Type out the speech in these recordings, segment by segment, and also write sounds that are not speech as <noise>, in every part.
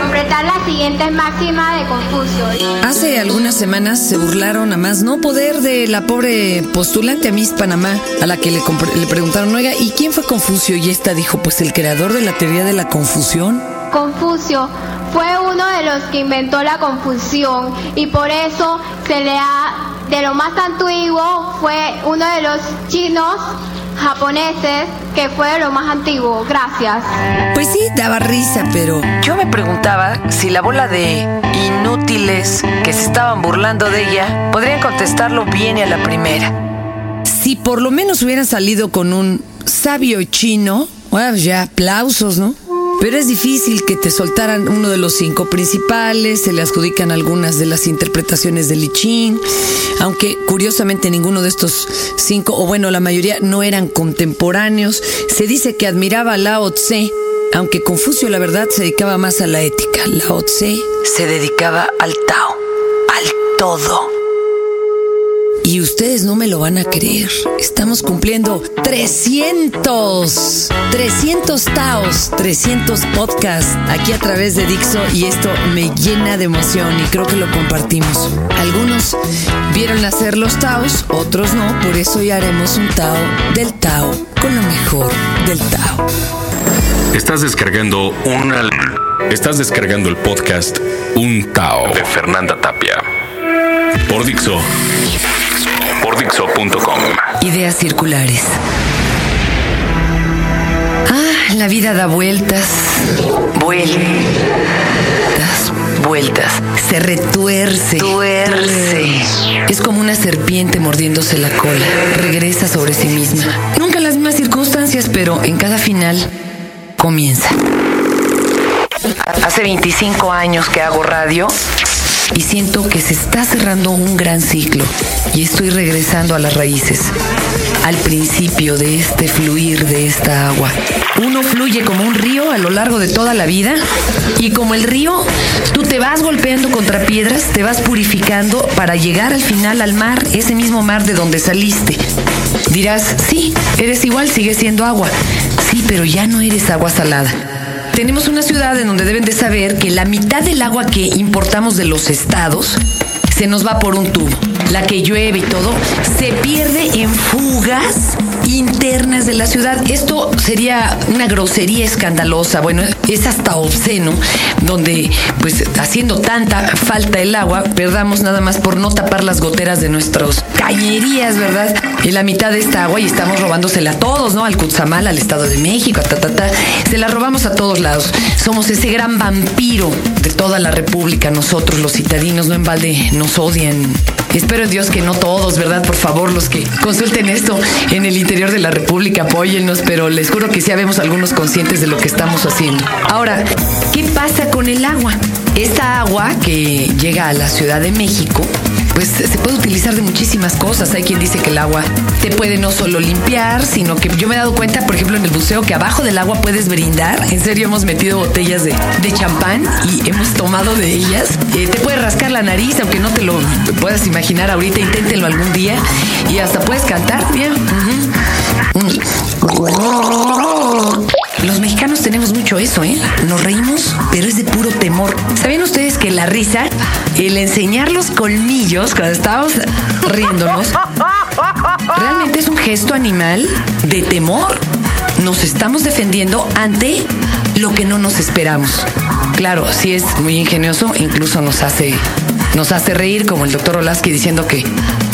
Completar las siguientes máximas de Confucio. Hace algunas semanas se burlaron a más no poder de la pobre postulante a Miss Panamá, a la que le, le preguntaron, oiga, ¿y quién fue Confucio? Y esta dijo, pues el creador de la teoría de la confusión. Confucio fue uno de los que inventó la confusión y por eso se le ha, de lo más antiguo, fue uno de los chinos japoneses que fue lo más antiguo. Gracias. Pues sí, daba risa, pero yo me preguntaba si la bola de inútiles que se estaban burlando de ella podrían contestarlo bien y a la primera. Si por lo menos hubieran salido con un sabio chino, bueno, ya aplausos, ¿no? Pero es difícil que te soltaran uno de los cinco principales, se le adjudican algunas de las interpretaciones de Li Ching, aunque curiosamente ninguno de estos cinco, o bueno, la mayoría no eran contemporáneos. Se dice que admiraba a Lao Tse, aunque Confucio la verdad se dedicaba más a la ética. Lao Tse se dedicaba al Tao, al todo. Y ustedes no me lo van a creer. Estamos cumpliendo 300, 300 Taos, 300 podcasts aquí a través de Dixo y esto me llena de emoción y creo que lo compartimos. Algunos vieron hacer los Taos, otros no, por eso ya haremos un Tao del Tao con lo mejor del Tao. Estás descargando una. Estás descargando el podcast Un Tao de Fernanda Tapia. Por Dixo. Por Dixo.com. Ideas circulares. Ah, la vida da vueltas, vueltas, vueltas. Se retuerce, tuerce. Es como una serpiente mordiéndose la cola. Regresa sobre sí misma. Nunca en las mismas circunstancias, pero en cada final comienza. Hace 25 años que hago radio y siento que se está cerrando un gran ciclo y estoy regresando a las raíces, al principio de este fluir de esta agua. Uno fluye como un río a lo largo de toda la vida y como el río, tú te vas golpeando contra piedras, te vas purificando para llegar al final al mar, ese mismo mar de donde saliste. Dirás, sí, eres igual, sigue siendo agua. Sí, pero ya no eres agua salada. Tenemos una ciudad en donde deben de saber que la mitad del agua que importamos de los estados se nos va por un tubo. La que llueve y todo se pierde en fugas internas de la ciudad. Esto sería una grosería escandalosa. Bueno, es hasta obsceno, donde pues haciendo tanta falta el agua, perdamos nada más por no tapar las goteras de nuestras cañerías, ¿verdad? En la mitad de esta agua y estamos robándosela a todos, ¿no? Al Cuzamal, al Estado de México, ta, ta, ta. Se la robamos a todos lados. Somos ese gran vampiro de toda la República. Nosotros, los citadinos, no en balde nos odian. Espero en Dios que no todos, ¿verdad? Por favor, los que consulten esto en el interior de la República, apóyennos, pero les juro que sí habemos algunos conscientes de lo que estamos haciendo. Ahora, ¿qué pasa con el agua? Esta agua que llega a la Ciudad de México, pues se puede utilizar de muchísimas cosas. Hay quien dice que el agua te puede no solo limpiar, sino que yo me he dado cuenta, por ejemplo, en el buceo, que abajo del agua puedes brindar. En serio, hemos metido botellas de, de champán y hemos tomado de ellas. Eh, te puede rascar la nariz, aunque no te lo puedas imaginar ahorita, inténtenlo algún día. Y hasta puedes cantar. Bien. Los mexicanos tenemos mucho eso, ¿eh? Nos reímos, pero es de puro temor. ¿Sabían ustedes que la risa, el enseñar los colmillos cuando estábamos riéndonos, realmente es un gesto animal de temor? Nos estamos defendiendo ante lo que no nos esperamos. Claro, sí es muy ingenioso, incluso nos hace, nos hace reír, como el doctor Olaski diciendo que,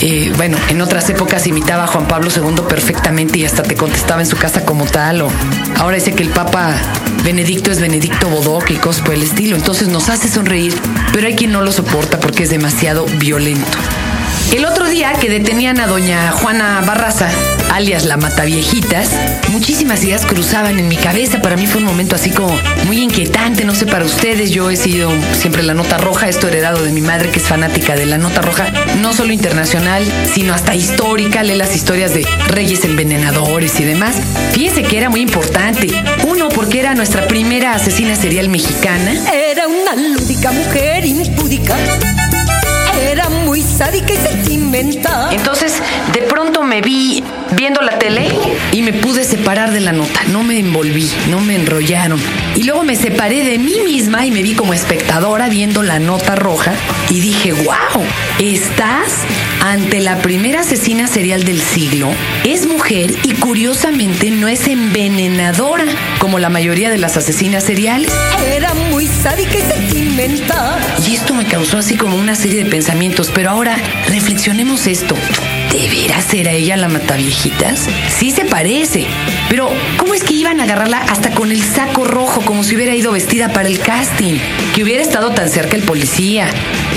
eh, bueno, en otras épocas imitaba a Juan Pablo II perfectamente y hasta te contestaba en su casa como tal, o ahora dice que el Papa Benedicto es Benedicto Bodoque y cosas por el estilo, entonces nos hace sonreír, pero hay quien no lo soporta porque es demasiado violento. El otro día que detenían a doña Juana Barraza, alias la Mataviejitas, muchísimas ideas cruzaban en mi cabeza. Para mí fue un momento así como muy inquietante, no sé para ustedes. Yo he sido siempre la nota roja, esto heredado de mi madre que es fanática de la nota roja, no solo internacional, sino hasta histórica. Lee las historias de reyes envenenadores y demás. Fíjense que era muy importante. Uno, porque era nuestra primera asesina serial mexicana. Era una lúdica mujer impúdica. Era muy sádica y sentimental. Entonces, de pronto me vi viendo la tele y me pude separar de la nota. No me envolví, no me enrollaron. Y luego me separé de mí misma y me vi como espectadora viendo la nota roja y dije, wow, estás ante la primera asesina serial del siglo. Es mujer y curiosamente no es envenenadora como la mayoría de las asesinas seriales. Era muy sádica y sentimental. Y esto me causó así como una serie de pensamientos, pero ahora reflexionemos esto. ¿De veras era ella la mataviejitas? Sí se parece, pero ¿cómo es que iban a agarrarla hasta con el saco rojo como si hubiera ido vestida para el casting? Que hubiera estado tan cerca el policía.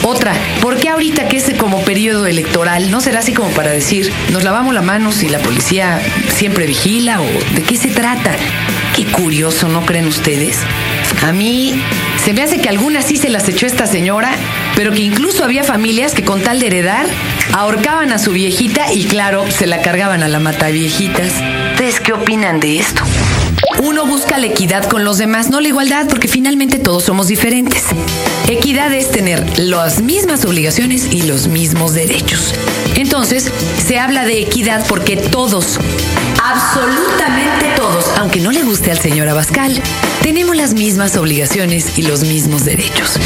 Otra, ¿por qué ahorita que es como periodo electoral no será así como para decir, nos lavamos la mano si la policía siempre vigila o de qué se trata? Qué curioso, ¿no creen ustedes? A mí se me hace que algunas sí se las echó esta señora, pero que incluso había familias que con tal de heredar ahorcaban a su viejita y claro, se la cargaban a la mata viejitas. ¿Ustedes qué opinan de esto? Uno busca la equidad con los demás, no la igualdad, porque finalmente todos somos diferentes. Equidad es tener las mismas obligaciones y los mismos derechos. Entonces, se habla de equidad porque todos, absolutamente todos, aunque no le guste al señor Abascal, tenemos las mismas obligaciones y los mismos derechos.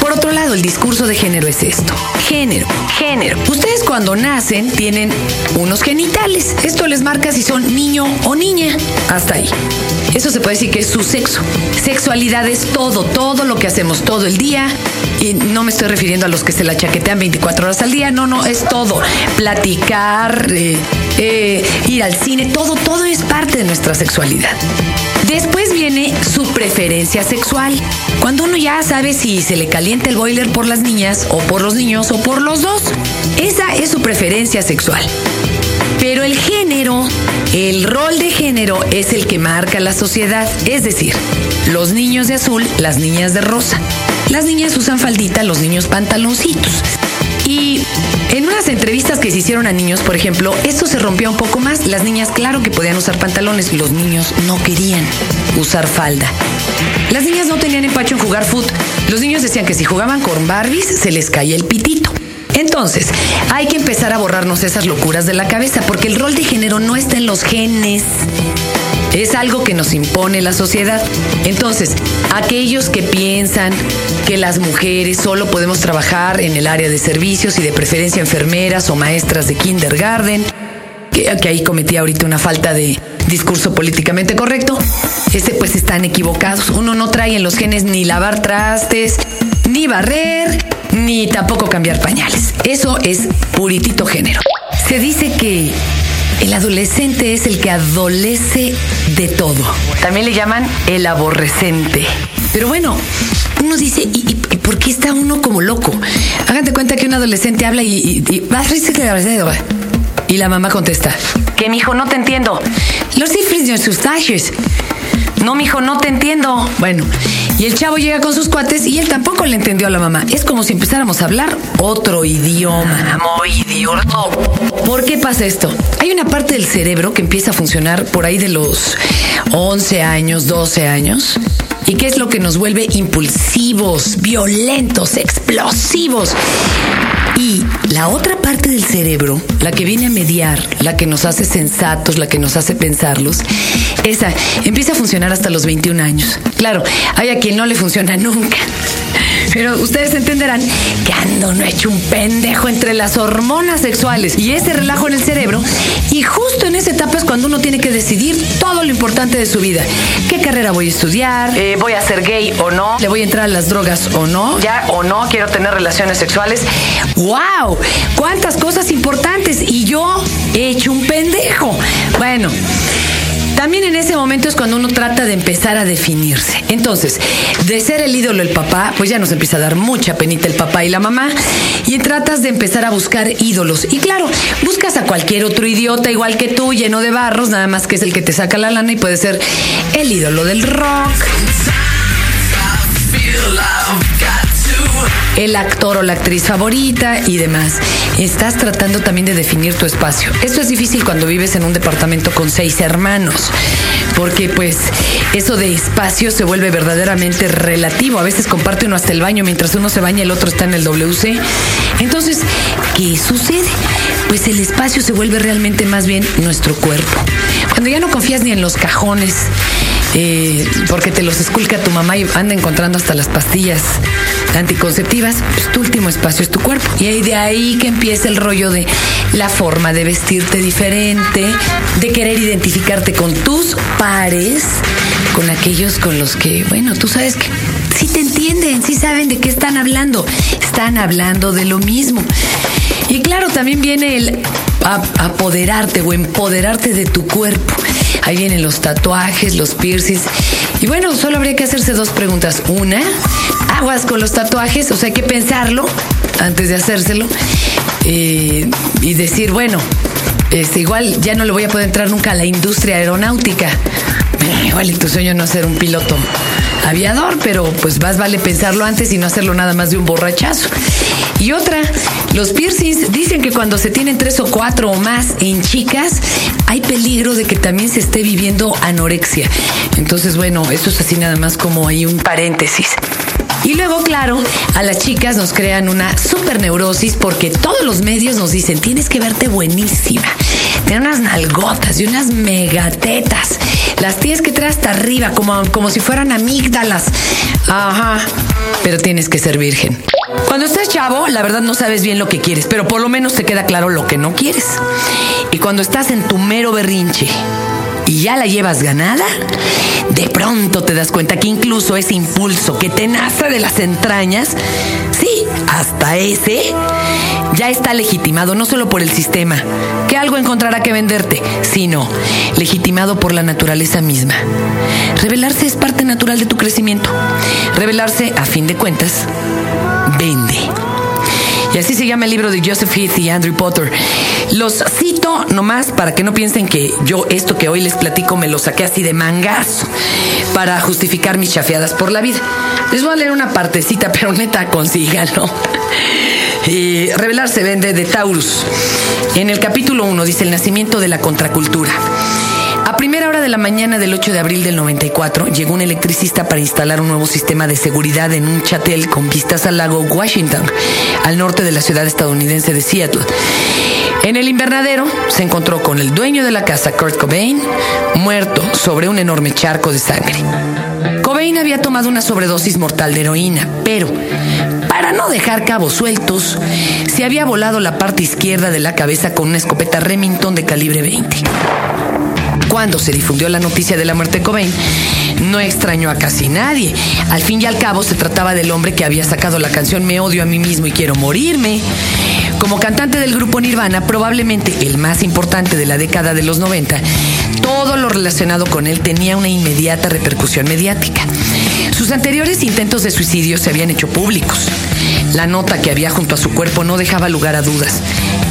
Por otro lado, el discurso de género es esto. Género, género. Ustedes cuando nacen tienen unos genitales. Esto les marca si son niño o niña. Hasta ahí. Eso se puede decir que es su sexo. Sexualidad es todo, todo lo que hacemos todo el día. Y no me estoy refiriendo a los que se la chaquetean 24 horas al día. No, no, es todo. Platicar, eh, eh, ir al cine, todo, todo es parte de nuestra sexualidad. Después viene su preferencia sexual. Cuando uno ya sabe si se le calienta el boiler por las niñas o por los niños o por los dos. Esa es su preferencia sexual. Pero el género, el rol de género es el que marca la sociedad. Es decir, los niños de azul, las niñas de rosa. Las niñas usan faldita, los niños pantaloncitos. Y en unas entrevistas que se hicieron a niños, por ejemplo, esto se rompía un poco más. Las niñas, claro que podían usar pantalones, los niños no querían usar falda. Las niñas no tenían empacho en jugar foot. Los niños decían que si jugaban con Barbies se les caía el pitito. Entonces, hay que empezar a borrarnos esas locuras de la cabeza, porque el rol de género no está en los genes. Es algo que nos impone la sociedad. Entonces, aquellos que piensan que las mujeres solo podemos trabajar en el área de servicios y de preferencia enfermeras o maestras de kindergarten, que, ahí cometí ahorita una falta de discurso políticamente correcto, este pues están equivocados. Uno no trae en los genes ni lavar trastes, ni barrer, ni tampoco cambiar pañales. Eso es puritito género. Se dice que el adolescente es el que adolece de todo. También le llaman el aborrecente. Pero bueno, uno dice, ¿y, y- y por qué está uno como loco? Háganse cuenta que un adolescente habla y... y, y- y la mamá contesta, que mi hijo no te entiendo. Los cifres de sus talles. No, mijo, no te entiendo. Bueno, y el chavo llega con sus cuates y él tampoco le entendió a la mamá. Es como si empezáramos a hablar otro idioma. Muy idiota. ¿Por qué pasa esto? Hay una parte del cerebro que empieza a funcionar por ahí de los 11 años, 12 años. ¿Y qué es lo que nos vuelve impulsivos, violentos, explosivos? Y la otra parte del cerebro, la que viene a mediar, la que nos hace sensatos, la que nos hace pensarlos, esa empieza a funcionar hasta los 21 años. Claro, hay a quien no le funciona <laughs> nunca. Pero ustedes entenderán que ando no hecho un pendejo entre las hormonas sexuales y ese relajo en el cerebro. Y justo en esa etapa es cuando uno tiene que decidir todo lo importante de su vida. ¿Qué carrera voy a estudiar? Eh, ¿Voy a ser gay o no? ¿Le voy a entrar a las drogas o no? ¿Ya o no quiero tener relaciones sexuales? ¡Wow! ¿Cuántas cosas importantes? Y yo he hecho un pendejo. Bueno. También en ese momento es cuando uno trata de empezar a definirse. Entonces, de ser el ídolo el papá, pues ya nos empieza a dar mucha penita el papá y la mamá. Y tratas de empezar a buscar ídolos. Y claro, buscas a cualquier otro idiota igual que tú, lleno de barros, nada más que es el que te saca la lana y puede ser el ídolo del rock. El actor o la actriz favorita y demás. Estás tratando también de definir tu espacio. Esto es difícil cuando vives en un departamento con seis hermanos. porque pues eso de espacio se vuelve verdaderamente relativo. A veces comparte uno hasta el baño, mientras uno se baña el otro está en el WC. Entonces, ¿qué sucede? Pues el espacio se vuelve realmente más bien nuestro cuerpo. Cuando ya no confías ni en los cajones, eh, porque te los esculca tu mamá y anda encontrando hasta las pastillas anticonceptivas, pues tu último espacio es tu cuerpo. Y ahí de ahí que empieza el rollo de la forma de vestirte diferente, de querer identificarte con tus pares, con aquellos con los que, bueno, tú sabes que sí te entienden, sí saben de qué están hablando. Están hablando de lo mismo. Y claro, también viene el apoderarte o empoderarte de tu cuerpo. Ahí vienen los tatuajes, los piercings. Y bueno, solo habría que hacerse dos preguntas. Una, aguas con los tatuajes, o sea, hay que pensarlo antes de hacérselo. Eh, y decir, bueno, este, igual ya no le voy a poder entrar nunca a la industria aeronáutica. Eh, igual tu sueño no ser un piloto aviador, pero pues más vale pensarlo antes y no hacerlo nada más de un borrachazo. Y otra, los piercings dicen que cuando se tienen tres o cuatro o más en chicas, hay peligro de que también se esté viviendo anorexia. Entonces, bueno, eso es así nada más como hay un paréntesis. Y luego, claro, a las chicas nos crean una super neurosis porque todos los medios nos dicen, tienes que verte buenísima, tener unas nalgotas y unas megatetas. Las tienes que traer hasta arriba, como, como si fueran amígdalas. Ajá, pero tienes que ser virgen. Cuando estás chavo, la verdad no sabes bien lo que quieres, pero por lo menos te queda claro lo que no quieres. Y cuando estás en tu mero berrinche y ya la llevas ganada, de pronto te das cuenta que incluso ese impulso que te nace de las entrañas, sí, hasta ese, ya está legitimado no solo por el sistema, que algo encontrará que venderte, sino legitimado por la naturaleza misma. Revelarse es parte natural de tu crecimiento. Revelarse, a fin de cuentas, vende. Y así se llama el libro de Joseph Heath y Andrew Potter. Los cito nomás para que no piensen que yo esto que hoy les platico me lo saqué así de mangas para justificar mis chafiadas por la vida. Les voy a leer una partecita, <laughs> pero neta, consíganlo. Y Revelarse vende de Taurus. En el capítulo 1 dice el nacimiento de la contracultura. Primera hora de la mañana del 8 de abril del 94 llegó un electricista para instalar un nuevo sistema de seguridad en un chatel con vistas al lago Washington, al norte de la ciudad estadounidense de Seattle. En el invernadero se encontró con el dueño de la casa, Kurt Cobain, muerto sobre un enorme charco de sangre. Cobain había tomado una sobredosis mortal de heroína, pero para no dejar cabos sueltos, se había volado la parte izquierda de la cabeza con una escopeta Remington de calibre 20 cuando se difundió la noticia de la muerte de Cobain, no extrañó a casi nadie. Al fin y al cabo se trataba del hombre que había sacado la canción Me odio a mí mismo y quiero morirme. Como cantante del grupo Nirvana, probablemente el más importante de la década de los 90, todo lo relacionado con él tenía una inmediata repercusión mediática. Sus anteriores intentos de suicidio se habían hecho públicos. La nota que había junto a su cuerpo no dejaba lugar a dudas.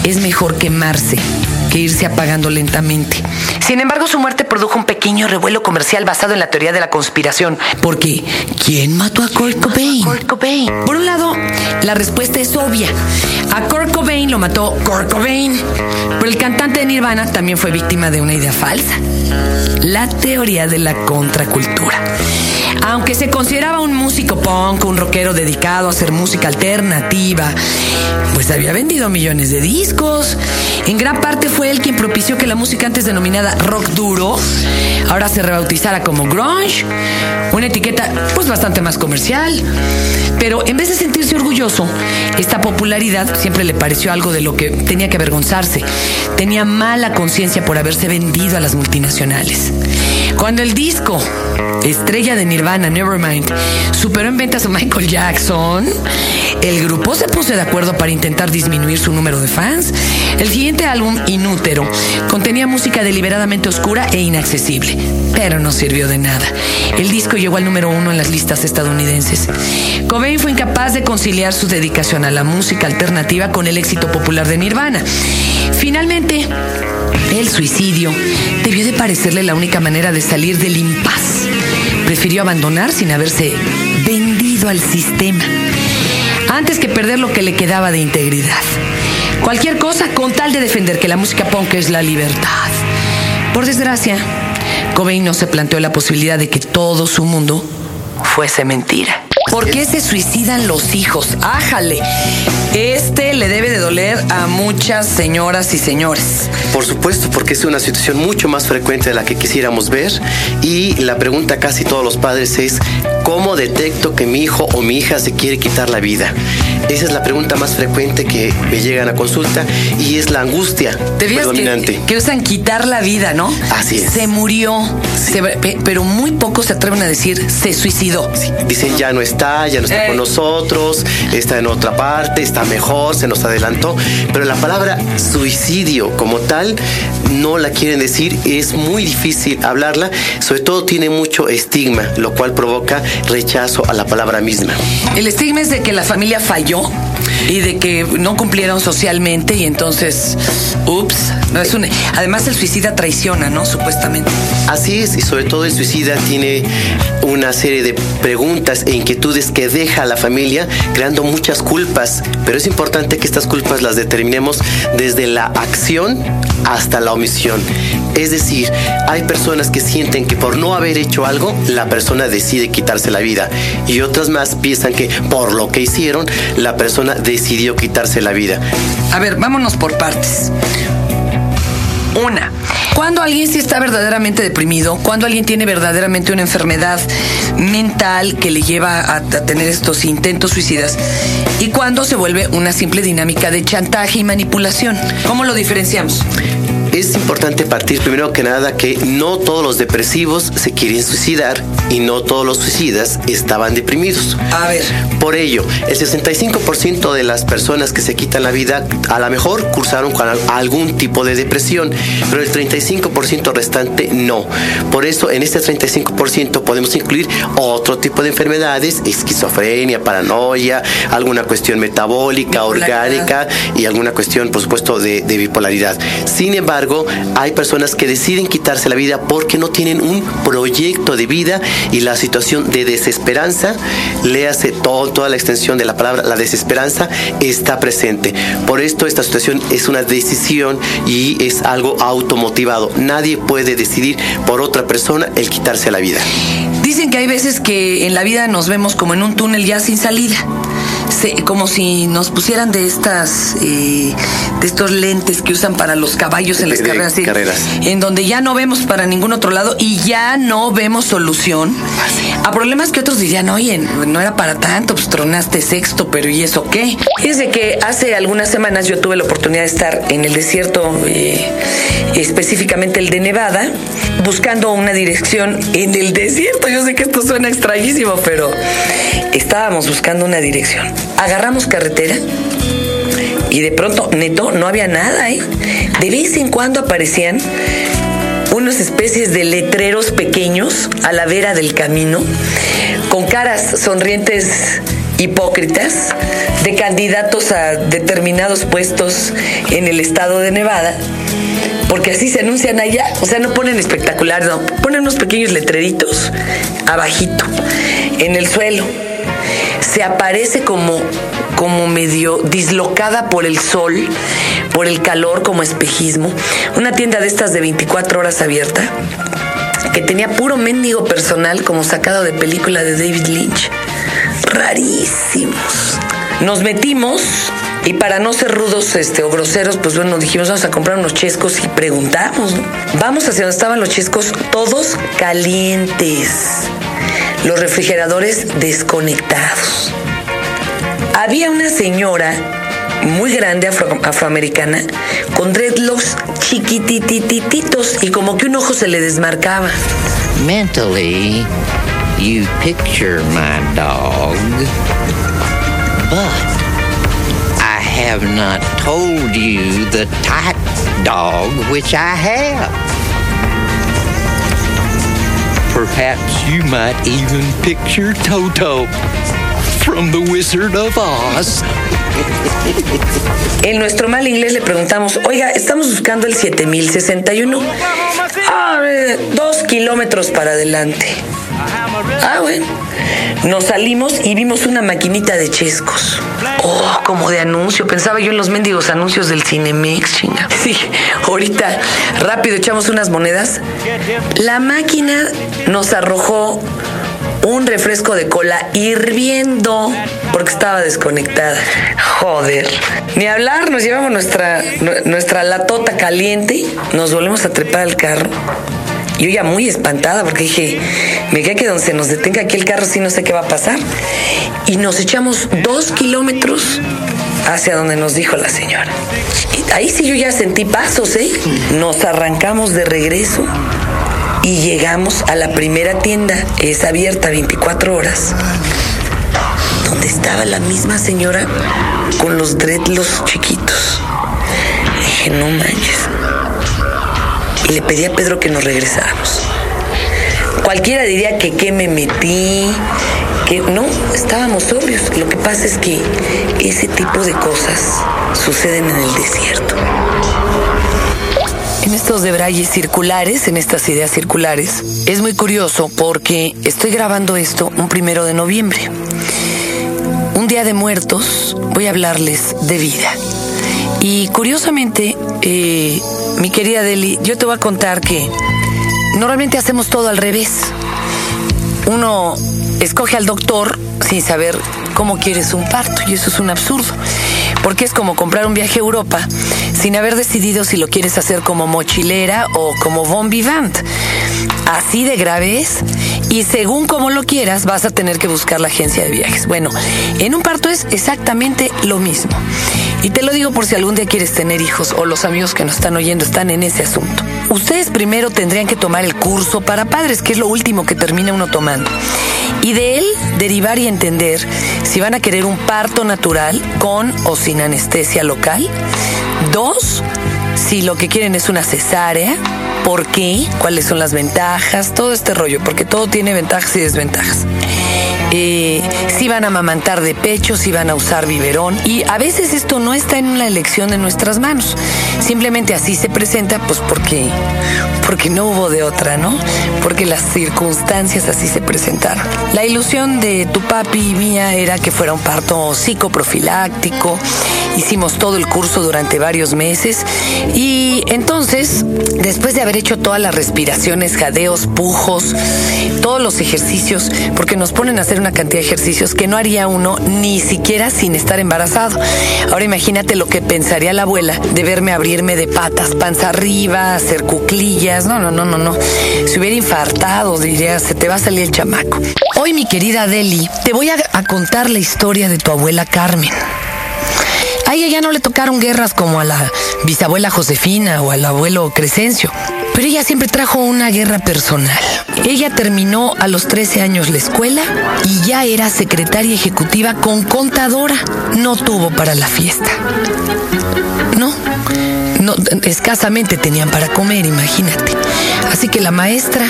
Es mejor quemarse que irse apagando lentamente. Sin embargo, su muerte produjo un pequeño revuelo comercial basado en la teoría de la conspiración. Porque, ¿quién mató a Kurt Cobain? Por un lado, la respuesta es obvia. A Kurt Cobain lo mató Kurt Cobain. Pero el cantante de Nirvana también fue víctima de una idea falsa. La teoría de la contracultura. Aunque se consideraba un músico punk, un rockero dedicado a hacer música alternativa, pues había vendido millones de discos. En gran parte fue él quien propició que la música antes denominada rock duro ahora se rebautizara como grunge, una etiqueta pues bastante más comercial. Pero en vez de sentirse orgulloso, esta popularidad siempre le pareció algo de lo que tenía que avergonzarse. Tenía mala conciencia por haberse vendido a las multinacionales. Cuando el disco estrella de Nirvana, Nevermind, superó en ventas a Michael Jackson, el grupo se puso de acuerdo para intentar disminuir su número de fans. El siguiente álbum, Inútero, contenía música deliberadamente oscura e inaccesible, pero no sirvió de nada. El disco llegó al número uno en las listas estadounidenses. Cobain fue incapaz de conciliar su dedicación a la música alternativa con el éxito popular de Nirvana. Finalmente, el suicidio debió de parecerle la única manera de salir del impas. Prefirió abandonar sin haberse vendido al sistema, antes que perder lo que le quedaba de integridad. Cualquier cosa con tal de defender que la música punk es la libertad. Por desgracia, Cobain no se planteó la posibilidad de que todo su mundo fuese mentira. ¿Por qué se suicidan los hijos? Ájale. Este le debe de doler a muchas señoras y señores. Por supuesto, porque es una situación mucho más frecuente de la que quisiéramos ver. Y la pregunta casi todos los padres es, ¿cómo detecto que mi hijo o mi hija se quiere quitar la vida? Esa es la pregunta más frecuente que me llegan a consulta y es la angustia Te predominante. que, que usan quitar la vida, ¿no? Así es. Se murió, se- pero muy pocos se atreven a decir se suicidó. Dicen ya no está, ya no está con nosotros, está en otra parte, está mejor, se nos adelantó. Pero la palabra suicidio como tal no la quieren decir, es muy difícil hablarla, sobre todo tiene mucho estigma, lo cual provoca rechazo a la palabra misma. El estigma es de que la familia falló y de que no cumplieron socialmente y entonces, ups, no es un... Además el suicida traiciona, ¿no? Supuestamente. Así es, y sobre todo el suicida tiene una serie de preguntas e inquietudes que deja a la familia creando muchas culpas, pero es importante que estas culpas las determinemos desde la acción hasta la omisión. Es decir, hay personas que sienten que por no haber hecho algo, la persona decide quitarse la vida y otras más piensan que por lo que hicieron, la persona decidió quitarse la vida. A ver, vámonos por partes. Una, cuando alguien sí está verdaderamente deprimido, cuando alguien tiene verdaderamente una enfermedad mental que le lleva a, a tener estos intentos suicidas y cuando se vuelve una simple dinámica de chantaje y manipulación. ¿Cómo lo diferenciamos? Es importante partir primero que nada que no todos los depresivos se quieren suicidar y no todos los suicidas estaban deprimidos. A ver, Por ello, el 65% de las personas que se quitan la vida a lo mejor cursaron con al- algún tipo de depresión, pero el 35% restante no. Por eso, en este 35% podemos incluir otro tipo de enfermedades, esquizofrenia, paranoia, alguna cuestión metabólica, orgánica y alguna cuestión, por supuesto, de, de bipolaridad. Sin embargo, hay personas que deciden quitarse la vida porque no tienen un proyecto de vida y la situación de desesperanza, léase todo, toda la extensión de la palabra, la desesperanza, está presente. Por esto esta situación es una decisión y es algo automotivado. Nadie puede decidir por otra persona el quitarse la vida. dicen que hay veces que en la vida nos vemos como en un túnel ya sin salida. Se- como si nos pusieran de estas eh, de estos lentes que usan para los caballos en las de carreras, sí, carreras. en donde ya no vemos para ningún otro lado y ya no vemos solución a problemas que otros dirían, oye, no era para tanto, pues tronaste sexto, pero ¿y eso qué? Fíjense que hace algunas semanas yo tuve la oportunidad de estar en el desierto, eh, específicamente el de Nevada, buscando una dirección en el desierto. Yo sé que esto suena extrañísimo, pero estábamos buscando una dirección. Agarramos carretera y de pronto, neto, no había nada, ¿eh? De vez en cuando aparecían unas especies de letreros pequeños a la vera del camino, con caras sonrientes hipócritas de candidatos a determinados puestos en el estado de Nevada, porque así se anuncian allá, o sea, no ponen espectacular, ponen unos pequeños letreritos abajito, en el suelo. Se aparece como, como medio dislocada por el sol, por el calor, como espejismo. Una tienda de estas de 24 horas abierta, que tenía puro mendigo personal como sacado de película de David Lynch. Rarísimos. Nos metimos y para no ser rudos este, o groseros, pues bueno, dijimos vamos a comprar unos chescos y preguntamos. Vamos hacia donde estaban los chescos, todos calientes. Los refrigeradores desconectados. Había una señora muy grande afro- afroamericana con dreadlocks chiquititititos y como que un ojo se le desmarcaba. Mentally, you picture my dog, but have not told you the type dog which I have. Perhaps you might even picture Toto from The Wizard of Oz. <laughs> En nuestro mal inglés le preguntamos, oiga, estamos buscando el 7061. Ah, dos kilómetros para adelante. Ah, bueno. Nos salimos y vimos una maquinita de chescos. Oh, como de anuncio. Pensaba yo en los mendigos anuncios del Cinemex, chinga. Sí, ahorita rápido echamos unas monedas. La máquina nos arrojó un refresco de cola hirviendo porque estaba desconectada. Joder. Ni hablar, nos llevamos nuestra, nuestra latota caliente, nos volvemos a trepar al carro. Yo ya muy espantada porque dije, me queda que donde se nos detenga aquí el carro, sí no sé qué va a pasar. Y nos echamos dos kilómetros hacia donde nos dijo la señora. Ahí sí yo ya sentí pasos, ¿eh? Nos arrancamos de regreso y llegamos a la primera tienda, es abierta 24 horas, donde estaba la misma señora con los dreadlocks chiquitos. Dije, no manches. Le pedí a Pedro que nos regresáramos. Cualquiera diría que qué me metí, que no, estábamos sobrios. Lo que pasa es que ese tipo de cosas suceden en el desierto en estos debrayes circulares, en estas ideas circulares, es muy curioso porque estoy grabando esto un primero de noviembre. Un día de muertos, voy a hablarles de vida. Y curiosamente, eh, mi querida Deli, yo te voy a contar que normalmente hacemos todo al revés. Uno escoge al doctor sin saber cómo quieres un parto y eso es un absurdo porque es como comprar un viaje a Europa sin haber decidido si lo quieres hacer como mochilera o como bon vivant. Así de grave es. Y según como lo quieras, vas a tener que buscar la agencia de viajes. Bueno, en un parto es exactamente lo mismo. Y te lo digo por si algún día quieres tener hijos o los amigos que nos están oyendo están en ese asunto. Ustedes primero tendrían que tomar el curso para padres, que es lo último que termina uno tomando. Y de él derivar y entender si van a querer un parto natural con o sin anestesia local. Dos, si lo que quieren es una cesárea. ¿Por qué? ¿Cuáles son las ventajas? Todo este rollo, porque todo tiene ventajas y desventajas. Eh, si van a amamantar de pecho, si van a usar biberón. Y a veces esto no está en la elección de nuestras manos. Simplemente así se presenta, pues porque, porque no hubo de otra, ¿no? Porque las circunstancias así se presentaron. La ilusión de tu papi y mía era que fuera un parto psicoprofiláctico. Hicimos todo el curso durante varios meses. Y entonces, después de haber hecho todas las respiraciones, jadeos, pujos, todos los ejercicios, porque nos ponen a hacer una cantidad de ejercicios que no haría uno ni siquiera sin estar embarazado. Ahora imagínate lo que pensaría la abuela de verme abrirme de patas, panza arriba, hacer cuclillas. No, no, no, no, no. Si hubiera infartado, diría, se te va a salir el chamaco. Hoy, mi querida Deli, te voy a, contar la historia de tu abuela Carmen. A ella ya no le tocaron guerras como a la bisabuela Josefina o al abuelo Crescencio, pero ella siempre trajo una guerra personal. Ella terminó a los 13 años la escuela y ya era secretaria ejecutiva con contadora. No tuvo para la fiesta. No, no, escasamente tenían para comer, imagínate. Así que la maestra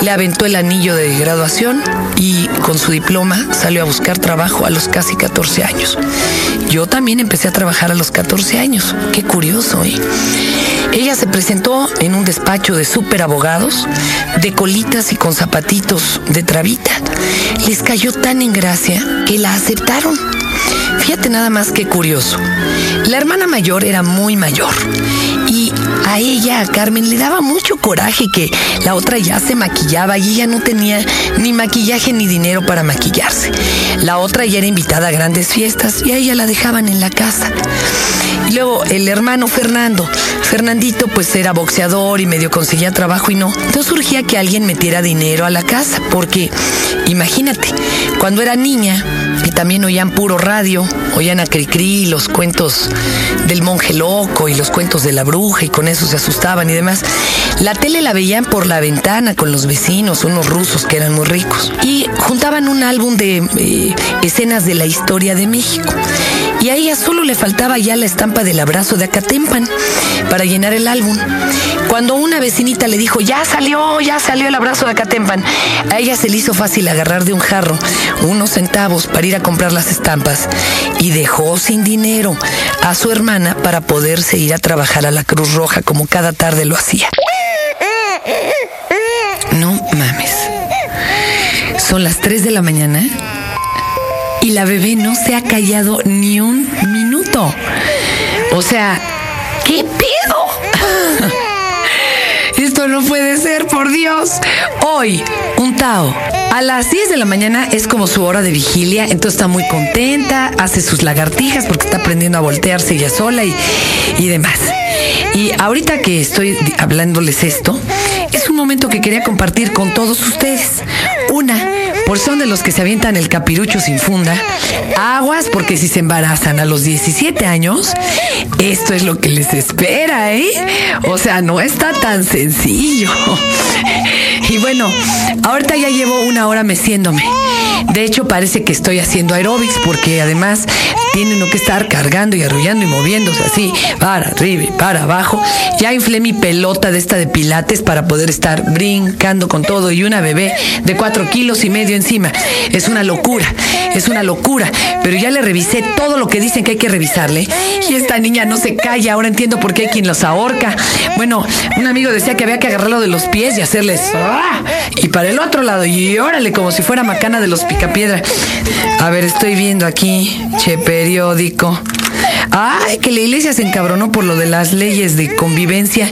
le aventó el anillo de graduación y con su diploma salió a buscar trabajo a los casi 14 años. Yo también empecé a trabajar a los 14 años. Qué curioso, ¿eh? Ella se presentó en un despacho de super abogados, de colitas y con zapatitos de trabita. Les cayó tan en gracia que la aceptaron. Fíjate nada más que curioso. La hermana mayor era muy mayor y a ella, a Carmen, le daba mucho coraje que la otra ya se maquillaba y ella no tenía ni maquillaje ni dinero para maquillarse. La otra ya era invitada a grandes fiestas y a ella la dejaban en la casa. Y luego el hermano Fernando, Fernandito pues era boxeador y medio conseguía trabajo y no. No surgía que alguien metiera dinero a la casa, porque imagínate, cuando era niña y también oían puro radio, oían a Cricri, los cuentos del monje loco y los cuentos de la bruja y con eso se asustaban y demás. La tele la veían por la ventana con los vecinos, unos rusos que eran muy ricos. Y juntaban un álbum de eh, escenas de la historia de México. Y a ella solo le faltaba ya la estampa del abrazo de Acatempan para llenar el álbum. Cuando una vecinita le dijo, ya salió, ya salió el abrazo de Acatempan, a ella se le hizo fácil agarrar de un jarro unos centavos para ir a comprar las estampas y dejó sin dinero a su hermana para poderse ir a trabajar a la Cruz Roja como cada tarde lo hacía. No mames. Son las 3 de la mañana y la bebé no se ha callado ni un minuto. O sea, ¿qué pedo? Hoy, un Tao. A las 10 de la mañana es como su hora de vigilia, entonces está muy contenta, hace sus lagartijas porque está aprendiendo a voltearse ella sola y, y demás. Y ahorita que estoy hablándoles esto, es un momento que quería compartir con todos ustedes. Una, por son de los que se avientan el capirucho sin funda. Aguas, porque si se embarazan a los 17 años, esto es lo que les espera, ¿eh? O sea, no está tan sencillo. Y bueno, ahorita ya llevo una hora meciéndome. De hecho, parece que estoy haciendo aeróbics porque además tiene uno que estar cargando y arrullando y moviéndose así, para arriba y para abajo. Ya inflé mi pelota de esta de pilates para poder estar brincando con todo y una bebé de cuatro kilos y medio encima. Es una locura, es una locura. Pero ya le revisé todo lo que dicen que hay que revisarle y esta niña no se calla. Ahora entiendo por qué hay quien los ahorca. Bueno, un amigo decía que había que agarrarlo de los pies y hacerles ¡ah! y para el otro lado y órale como si fuera macana de los picapiedra. A ver, estoy viendo aquí, che periódico. Ay, que la iglesia se encabronó por lo de las leyes de convivencia.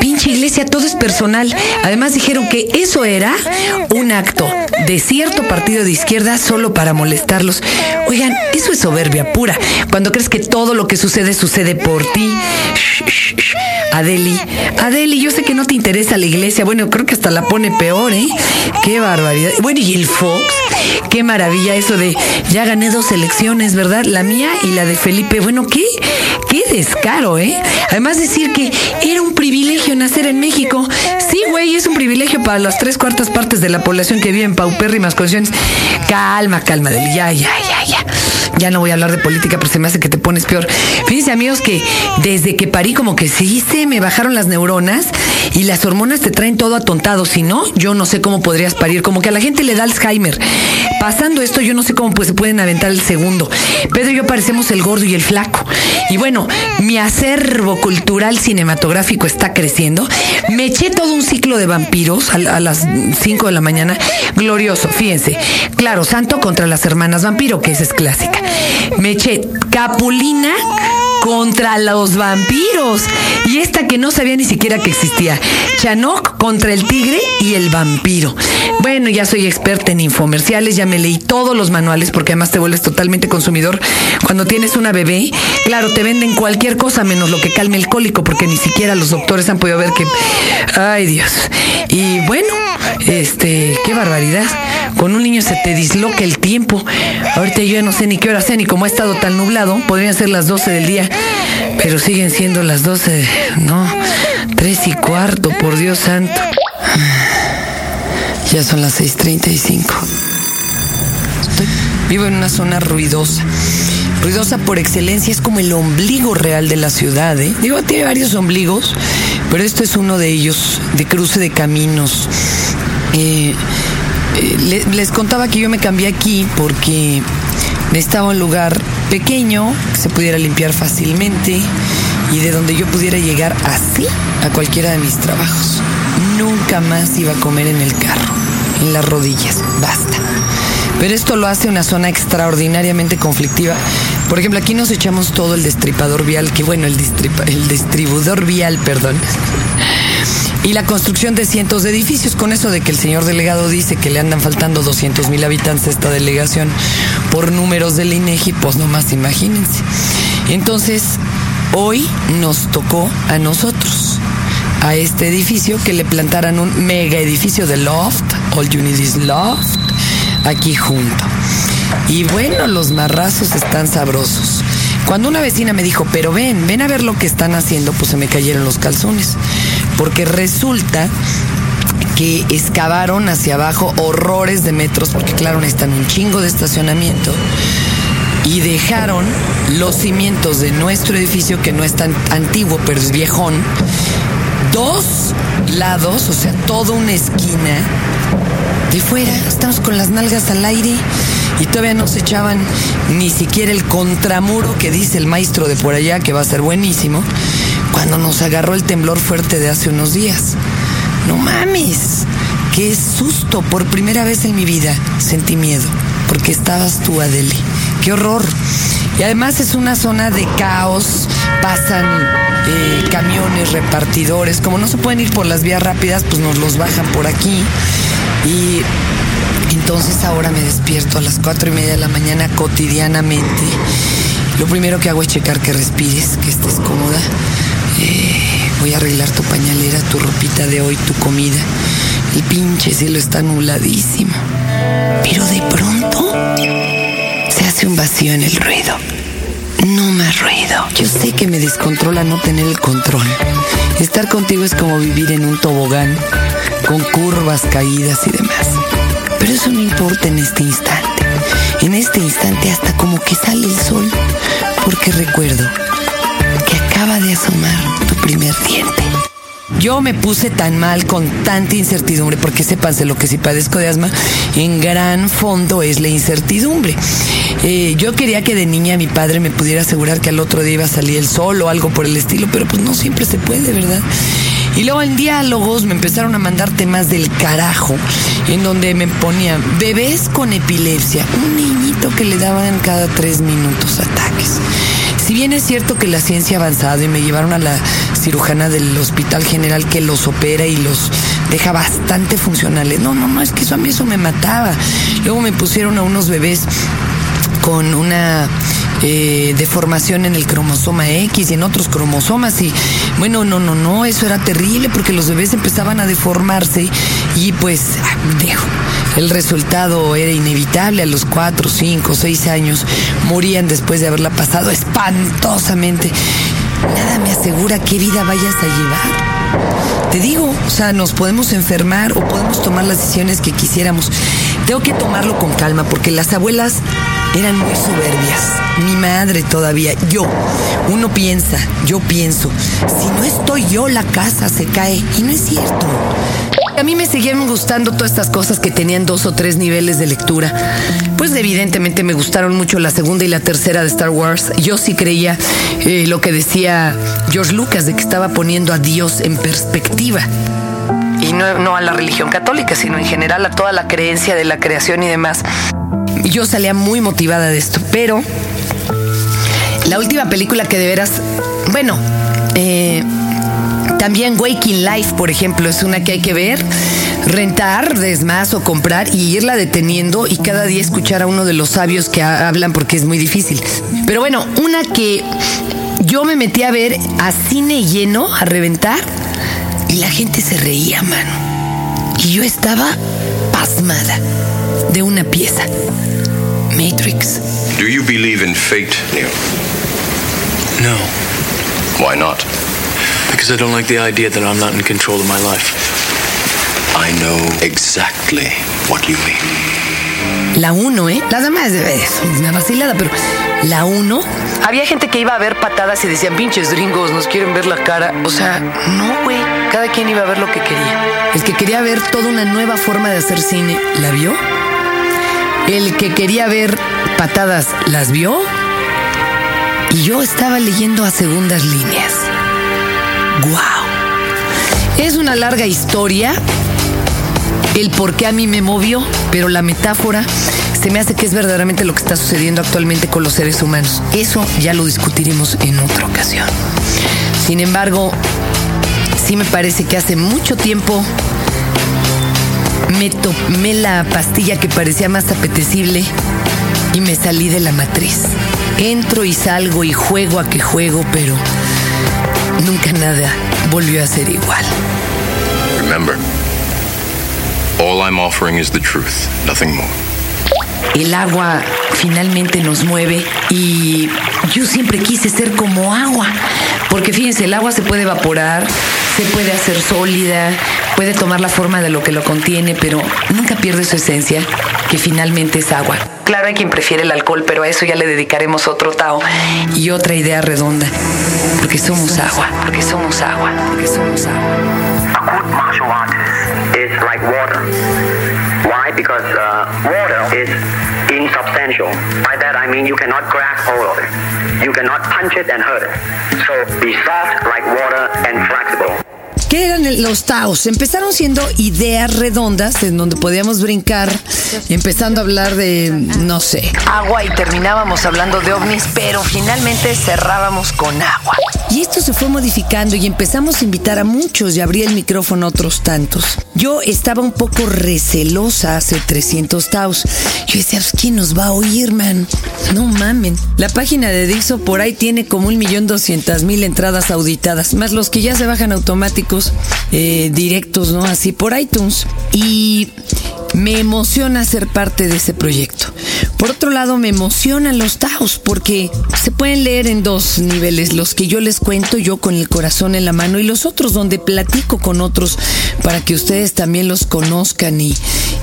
Pinche iglesia, todo es personal. Además dijeron que eso era un acto de cierto partido de izquierda solo para molestarlos. Oigan, eso es soberbia pura. Cuando crees que todo lo que sucede sucede por ti. Adeli, Adeli, yo sé que no te interesa la iglesia. Bueno, creo que hasta la pone peor, ¿eh? Qué barbaridad. Bueno, y el Fox, qué maravilla eso de ya gané dos elecciones, ¿verdad? La mía y la de Felipe. Bueno, qué, qué descaro, ¿eh? Además decir que era un privilegio nacer en México. Sí, güey, es un privilegio para las tres cuartas partes de la población que vive en paupérrimas condiciones. Calma, calma, Adeli. Ya, ya, ya, ya. Ya no voy a hablar de política, pero se me hace que te pones peor. Fíjense, amigos, que desde que parí, como que sí se me bajaron las neuronas y las hormonas te traen todo atontado. Si no, yo no sé cómo podrías parir. Como que a la gente le da Alzheimer. Pasando esto, yo no sé cómo pues, se pueden aventar el segundo. Pedro y yo parecemos el gordo y el flaco. Y bueno, mi acervo cultural cinematográfico está creciendo. Me eché todo un ciclo de vampiros a, las 5 de la mañana. Glorioso, fíjense. Claro, Santo contra las hermanas vampiro, que esa es clásica. Me eché Capulina contra los vampiros. Y esta que no sabía ni siquiera que existía. Chanok contra el tigre y el vampiro. Bueno, ya soy experta en infomerciales, ya me leí todos los manuales porque además te vuelves totalmente consumidor. Cuando tienes una bebé, claro, te venden cualquier cosa menos lo que calme el cólico porque ni siquiera los doctores han podido ver que... Ay Dios. Y bueno, este, qué barbaridad. Con un niño se te disloca el tiempo. Ahorita yo ya no sé ni qué hora sea ni como ha estado tan nublado. Podrían ser las 12 del día, pero siguen siendo las 12, no, 3 y cuarto, por Dios santo. Ya son las 6.35. Estoy, vivo en una zona ruidosa. Ruidosa por excelencia, es como el ombligo real de la ciudad. ¿eh? Digo, tiene varios ombligos, pero esto es uno de ellos, de cruce de caminos. Eh, le- les contaba que yo me cambié aquí porque necesitaba un lugar pequeño que se pudiera limpiar fácilmente y de donde yo pudiera llegar así a cualquiera de mis trabajos. Nunca más iba a comer en el carro, en las rodillas, basta. Pero esto lo hace una zona extraordinariamente conflictiva. Por ejemplo, aquí nos echamos todo el destripador vial, que bueno, el, el distribuidor vial, perdón. Y la construcción de cientos de edificios, con eso de que el señor delegado dice que le andan faltando 200 mil habitantes a esta delegación por números del INEGI, pues nomás imagínense. Entonces, hoy nos tocó a nosotros, a este edificio, que le plantaran un mega edificio de loft, All You Need is Loft, aquí junto. Y bueno, los marrazos están sabrosos. Cuando una vecina me dijo, pero ven, ven a ver lo que están haciendo, pues se me cayeron los calzones. Porque resulta que excavaron hacia abajo horrores de metros, porque claro, necesitan un chingo de estacionamiento, y dejaron los cimientos de nuestro edificio, que no es tan antiguo, pero es viejón, dos lados, o sea, toda una esquina de fuera. Estamos con las nalgas al aire y todavía no se echaban ni siquiera el contramuro que dice el maestro de por allá, que va a ser buenísimo, cuando nos agarró el temblor fuerte de hace unos días. No mames. qué susto. Por primera vez en mi vida sentí miedo, porque estabas tú, Adele. Qué horror. Y además es una zona de caos, pasan eh, camiones, repartidores. Como no se pueden ir por las vías rápidas, pues nos los bajan por aquí. Y entonces ahora me despierto a las cuatro y media de la mañana cotidianamente. Lo primero que hago es checar que respires, que estés cómoda. Voy a arreglar tu pañalera, tu ropita de hoy, tu comida. El pinche cielo está nubladísimo. Pero de pronto se hace un vacío en el ruido. No más ruido. Yo sé que me descontrola no tener el control. Estar contigo es como vivir en un tobogán, con curvas, caídas y demás. Pero eso no importa en este instante. En este instante hasta como que sale el sol, porque recuerdo que acaba de asomar tu primer diente. Yo me puse tan mal con tanta incertidumbre, porque sépanse lo que si padezco de asma, en gran fondo es la incertidumbre. Eh, yo quería que de niña mi padre me pudiera asegurar que al otro día iba a salir el sol o algo por el estilo, pero pues no siempre se puede, ¿verdad? Y luego en diálogos me empezaron a mandar temas del carajo, en donde me ponían bebés con epilepsia, un niñito que le daban cada tres minutos ataques. Si bien es cierto que la ciencia ha avanzado y me llevaron a la cirujana del Hospital General que los opera y los deja bastante funcionales. No, no, no, es que eso a mí eso me mataba. Luego me pusieron a unos bebés con una eh, deformación en el cromosoma X y en otros cromosomas y bueno, no, no, no, eso era terrible porque los bebés empezaban a deformarse y pues, dejo, el resultado era inevitable a los 4, 5, 6 años, morían después de haberla pasado espantosamente. Nada me asegura qué vida vayas a llevar. Te digo, o sea, nos podemos enfermar o podemos tomar las decisiones que quisiéramos. Tengo que tomarlo con calma porque las abuelas eran muy soberbias. Mi madre todavía, yo. Uno piensa, yo pienso, si no estoy yo, la casa se cae. Y no es cierto. A mí me seguían gustando todas estas cosas que tenían dos o tres niveles de lectura. Pues evidentemente me gustaron mucho la segunda y la tercera de Star Wars. Yo sí creía eh, lo que decía George Lucas, de que estaba poniendo a Dios en perspectiva. Y no, a la religión católica, sino en general a toda la creencia de la creación y demás. Yo salía muy motivada de esto, pero la última película que de veras, bueno, eh, también Waking Life, por ejemplo, es una que hay que ver, rentar, desmás o comprar y irla deteniendo y cada día escuchar a uno de los sabios que ha- hablan porque es muy difícil. Pero bueno, una que yo me metí a ver a cine lleno, a reventar, y la gente se reía, mano. Y yo estaba pasmada de una pieza. Matrix. Do you believe in fate, Neo? No, Why not? Because I don't like the idea that I'm not in control of my life. I know exactly what you mean. La 1, ¿eh? La demás es una vacilada, pero la 1. Había gente que iba a ver patadas y decían, pinches gringos, nos quieren ver la cara. O sea, no, güey. Cada quien iba a ver lo que quería. El que quería ver toda una nueva forma de hacer cine, ¿la vio? El que quería ver patadas, ¿las vio? Y yo estaba leyendo a segundas líneas. ¡Guau! Es una larga historia el por qué a mí me movió, pero la metáfora se me hace que es verdaderamente lo que está sucediendo actualmente con los seres humanos. Eso ya lo discutiremos en otra ocasión. Sin embargo, sí me parece que hace mucho tiempo me tomé la pastilla que parecía más apetecible y me salí de la matriz. Entro y salgo y juego a que juego, pero nunca nada volvió a ser igual. Remember, all I'm offering is the truth, nothing more. el agua finalmente nos mueve y yo siempre quise ser como agua, porque fíjense, el agua se puede evaporar, se puede hacer sólida, puede tomar la forma de lo que lo contiene, pero nunca pierde su esencia, que finalmente es agua. Claro, hay quien prefiere el alcohol, pero a eso ya le dedicaremos otro Tao y otra idea redonda, porque somos agua, porque somos agua, porque somos agua. a good martial artist is like water. Why? Because uh, water is insubstantial. By that I mean you cannot grasp hold of it. You cannot punch it and hurt it. So be soft like water and flexible. ¿Qué eran los Taos? Empezaron siendo ideas redondas en donde podíamos brincar, empezando a hablar de, no sé, Agua y terminábamos hablando de ovnis, pero finalmente cerrábamos con agua. Y esto se fue modificando y empezamos a invitar a muchos y abrí el micrófono a otros tantos. Yo estaba un poco recelosa hace 300 taos. Yo decía, pues, ¿quién nos va a oír, man? No mamen. La página de Dixo por ahí tiene como un millón doscientas mil entradas auditadas, más los que ya se bajan automáticos, eh, directos, ¿no? Así por iTunes. Y me emociona ser parte de ese proyecto. Por otro lado, me emocionan los Taos porque se pueden leer en dos niveles, los que yo les cuento yo con el corazón en la mano y los otros donde platico con otros para que ustedes también los conozcan y,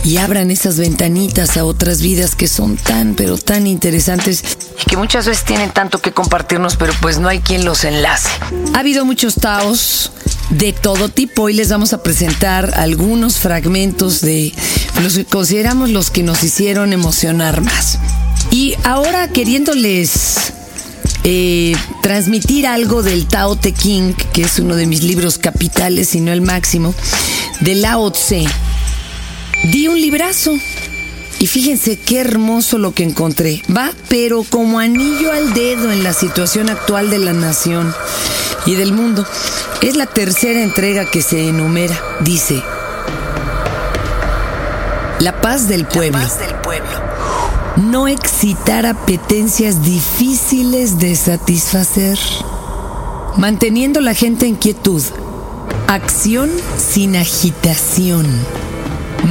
y abran esas ventanitas a otras vidas que son tan, pero tan interesantes. Y que muchas veces tienen tanto que compartirnos, pero pues no hay quien los enlace. Ha habido muchos Taos de todo tipo. Hoy les vamos a presentar algunos fragmentos de los que consideramos los que nos hicieron emocionar más. Y ahora queriéndoles eh, transmitir algo del Tao Te King, que es uno de mis libros capitales, si no el máximo, de Lao Tse, di un librazo. Y fíjense qué hermoso lo que encontré. Va, pero como anillo al dedo en la situación actual de la nación y del mundo. Es la tercera entrega que se enumera. Dice, la paz del pueblo. No excitar apetencias difíciles de satisfacer. Manteniendo la gente en quietud. Acción sin agitación.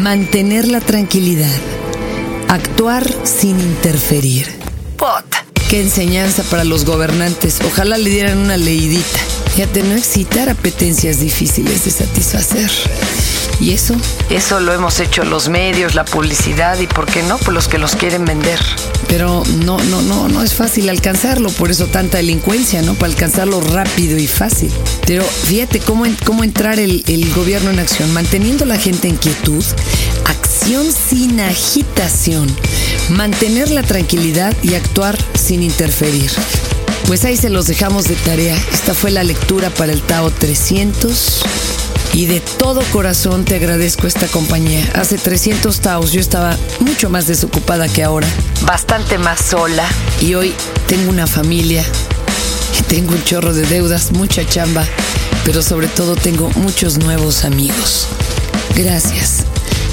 Mantener la tranquilidad. Actuar sin interferir. Puta. Qué enseñanza para los gobernantes. Ojalá le dieran una leidita. Fíjate, no excitar apetencias difíciles de satisfacer. ¿Y eso? Eso lo hemos hecho los medios, la publicidad y, ¿por qué no? Pues los que los quieren vender. Pero no, no, no, no es fácil alcanzarlo, por eso tanta delincuencia, ¿no? Para alcanzarlo rápido y fácil. Pero fíjate cómo, cómo entrar el, el gobierno en acción, manteniendo la gente en quietud, acción sin agitación, mantener la tranquilidad y actuar sin interferir. Pues ahí se los dejamos de tarea. Esta fue la lectura para el Tao 300. Y de todo corazón te agradezco esta compañía. Hace 300 Taos yo estaba mucho más desocupada que ahora. Bastante más sola. Y hoy tengo una familia. Y tengo un chorro de deudas, mucha chamba. Pero sobre todo tengo muchos nuevos amigos. Gracias.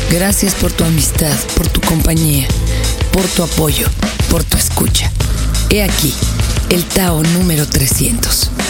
Gracias por tu amistad, por tu compañía, por tu apoyo, por tu escucha. He aquí el Tao número 300.